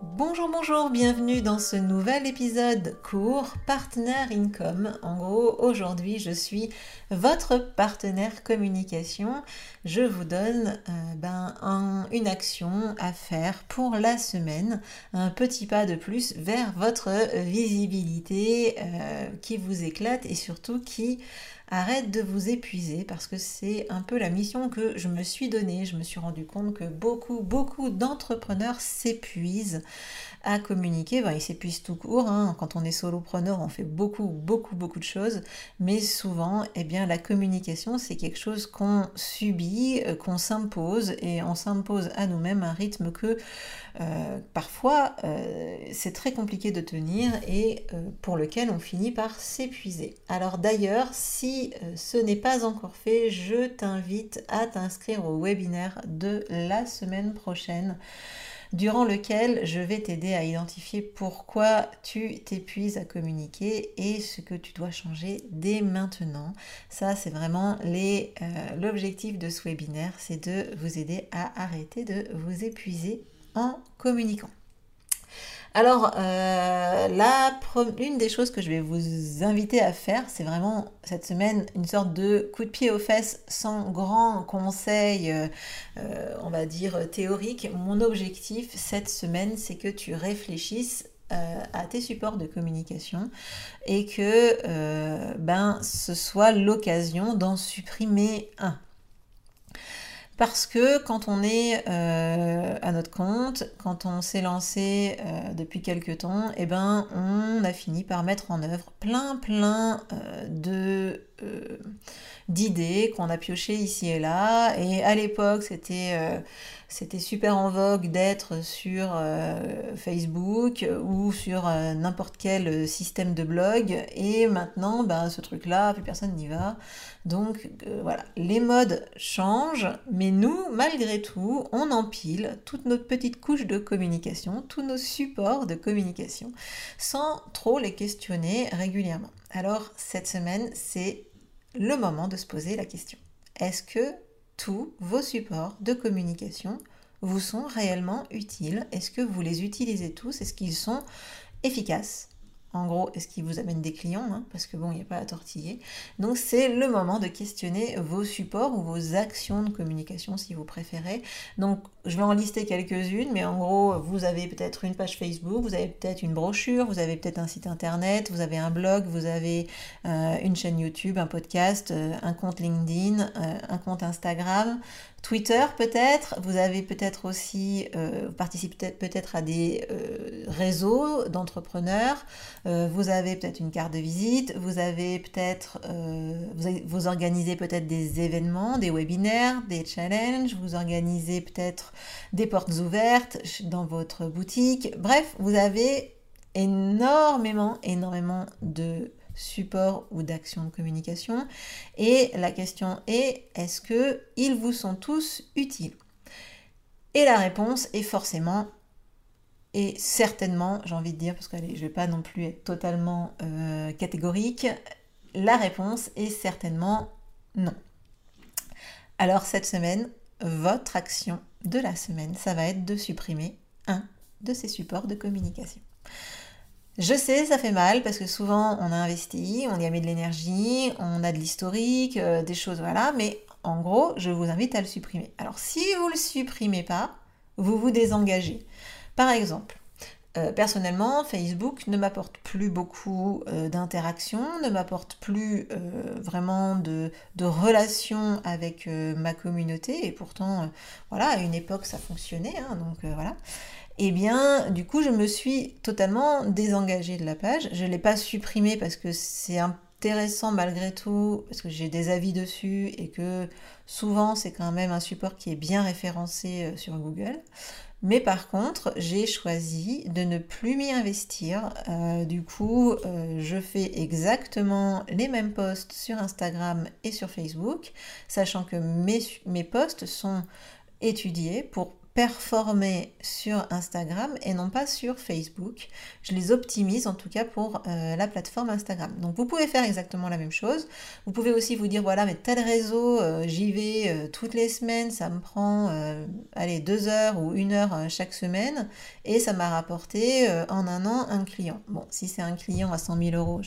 Bonjour, bonjour, bienvenue dans ce nouvel épisode court Partner Income. En gros, aujourd'hui, je suis votre partenaire communication. Je vous donne euh, ben, une action à faire pour la semaine, un petit pas de plus vers votre visibilité euh, qui vous éclate et surtout qui arrête de vous épuiser parce que c'est un peu la mission que je me suis donnée. Je me suis rendu compte que beaucoup, beaucoup d'entrepreneurs s'épuisent à communiquer. Ben, ils s'épuisent tout court. Hein. Quand on est solopreneur, on fait beaucoup, beaucoup, beaucoup de choses. Mais souvent, eh bien, la communication, c'est quelque chose qu'on subit, euh, qu'on s'impose et on s'impose à nous-mêmes un rythme que euh, parfois euh, c'est très compliqué de tenir et pour lequel on finit par s'épuiser. Alors d'ailleurs, si ce n'est pas encore fait, je t'invite à t'inscrire au webinaire de la semaine prochaine durant lequel je vais t'aider à identifier pourquoi tu t'épuises à communiquer et ce que tu dois changer dès maintenant. Ça, c'est vraiment euh, l'objectif de ce webinaire, c'est de vous aider à arrêter de vous épuiser en communiquant. Alors, euh, une des choses que je vais vous inviter à faire, c'est vraiment cette semaine une sorte de coup de pied aux fesses sans grand conseil, euh, euh, on va dire théorique. Mon objectif cette semaine, c'est que tu réfléchisses à tes supports de communication et que ben, ce soit l'occasion d'en supprimer un. Parce que quand on est euh, à notre compte, quand on s'est lancé euh, depuis quelques temps, eh ben, on a fini par mettre en œuvre plein plein euh, de d'idées qu'on a piochées ici et là. Et à l'époque, c'était c'était super en vogue d'être sur euh, Facebook ou sur euh, n'importe quel système de blog. Et maintenant, ben, ce truc-là, plus personne n'y va. Donc euh, voilà, les modes changent, mais nous, malgré tout, on empile toute notre petite couche de communication, tous nos supports de communication, sans trop les questionner régulièrement. Alors cette semaine, c'est le moment de se poser la question. Est-ce que tous vos supports de communication vous sont réellement utiles. Est-ce que vous les utilisez tous? Est-ce qu'ils sont efficaces? En gros, est-ce qu'ils vous amènent des clients hein, Parce que bon, il n'y a pas à tortiller. Donc c'est le moment de questionner vos supports ou vos actions de communication si vous préférez. Donc je vais en lister quelques-unes, mais en gros, vous avez peut-être une page Facebook, vous avez peut-être une brochure, vous avez peut-être un site internet, vous avez un blog, vous avez euh, une chaîne YouTube, un podcast, euh, un compte LinkedIn, euh, un compte Instagram, Twitter peut-être, vous avez peut-être aussi, vous participez peut-être à des réseaux d'entrepreneurs, vous avez peut-être une carte de visite, vous avez peut-être, vous, vous organisez peut-être des événements, des webinaires, des challenges, vous organisez peut-être des portes ouvertes dans votre boutique. Bref, vous avez énormément, énormément de supports ou d'actions de communication. Et la question est, est-ce que ils vous sont tous utiles? Et la réponse est forcément et certainement, j'ai envie de dire, parce que je ne vais pas non plus être totalement euh, catégorique, la réponse est certainement non. Alors cette semaine, votre action de la semaine, ça va être de supprimer un de ces supports de communication. Je sais, ça fait mal parce que souvent on a investi, on y a mis de l'énergie, on a de l'historique, euh, des choses, voilà, mais en gros, je vous invite à le supprimer. Alors si vous ne le supprimez pas, vous vous désengagez. Par exemple, euh, personnellement, Facebook ne m'apporte plus beaucoup euh, d'interactions, ne m'apporte plus euh, vraiment de, relations avec ma communauté, et pourtant, voilà, à une époque ça fonctionnait, hein, donc voilà. Et eh bien, du coup, je me suis totalement désengagée de la page. Je ne l'ai pas supprimée parce que c'est intéressant malgré tout, parce que j'ai des avis dessus et que souvent c'est quand même un support qui est bien référencé sur Google. Mais par contre, j'ai choisi de ne plus m'y investir. Euh, du coup, euh, je fais exactement les mêmes posts sur Instagram et sur Facebook, sachant que mes, mes posts sont étudiés pour performer sur Instagram et non pas sur Facebook. Je les optimise en tout cas pour euh, la plateforme Instagram. Donc vous pouvez faire exactement la même chose. Vous pouvez aussi vous dire voilà mais tel réseau euh, j'y vais euh, toutes les semaines, ça me prend allez deux heures ou une heure chaque semaine et ça m'a rapporté en un an un client. Bon si c'est un client à 100 000 euros,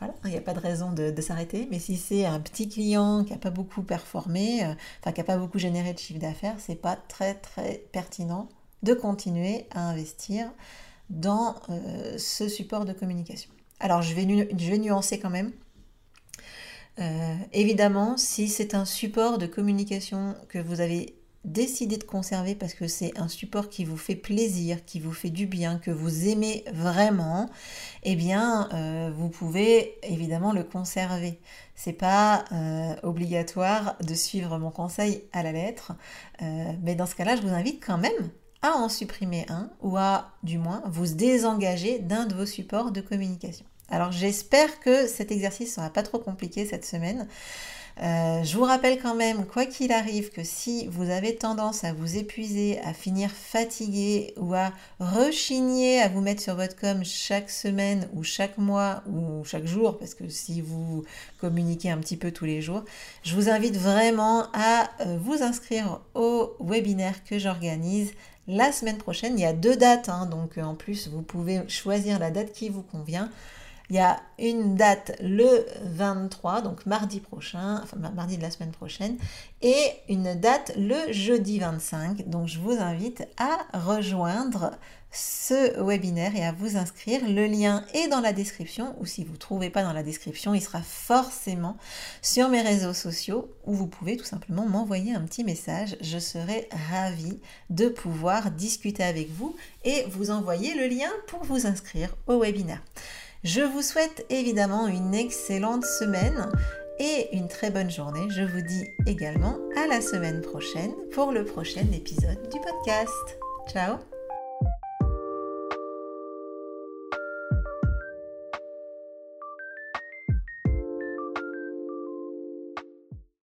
voilà il n'y a pas de raison de, de s'arrêter. Mais si c'est un petit client qui n'a pas beaucoup performé, enfin qui n'a pas beaucoup généré de chiffre d'affaires, c'est pas très très pertinent de continuer à investir dans euh, ce support de communication. Alors je vais, nuancer quand même. Euh, évidemment, si c'est un support de communication que vous avez décidé de conserver parce que c'est un support qui vous fait plaisir, qui vous fait du bien, que vous aimez vraiment, eh bien, euh, vous pouvez évidemment le conserver. C'est pas euh, obligatoire de suivre mon conseil à la lettre, euh, mais dans ce cas-là, je vous invite quand même à en supprimer un ou à, du moins, vous désengager d'un de vos supports de communication. Alors j'espère que cet exercice sera pas trop compliqué cette semaine. Euh, je vous rappelle quand même, quoi qu'il arrive, que si vous avez tendance à vous épuiser, à finir fatigué ou à rechigner à vous mettre sur votre com chaque semaine ou chaque mois ou chaque jour, parce que si vous communiquez un petit peu tous les jours, je vous invite vraiment à euh, vous inscrire au webinaire que j'organise la semaine prochaine. Il y a deux dates, hein, donc en plus vous pouvez choisir la date qui vous convient. Il y a une date le 23, donc mardi prochain, enfin mardi de la semaine prochaine, et une date le jeudi 25. Donc je vous invite à rejoindre ce webinaire et à vous inscrire. Le lien est dans la description ou si vous ne trouvez pas dans la description, il sera forcément sur mes réseaux sociaux où vous pouvez tout simplement m'envoyer un petit message. Je serai ravie de pouvoir discuter avec vous et vous envoyer le lien pour vous inscrire au webinaire. Je vous souhaite évidemment une excellente semaine et une très bonne journée. Je vous dis également à la semaine prochaine pour le prochain épisode du podcast. Ciao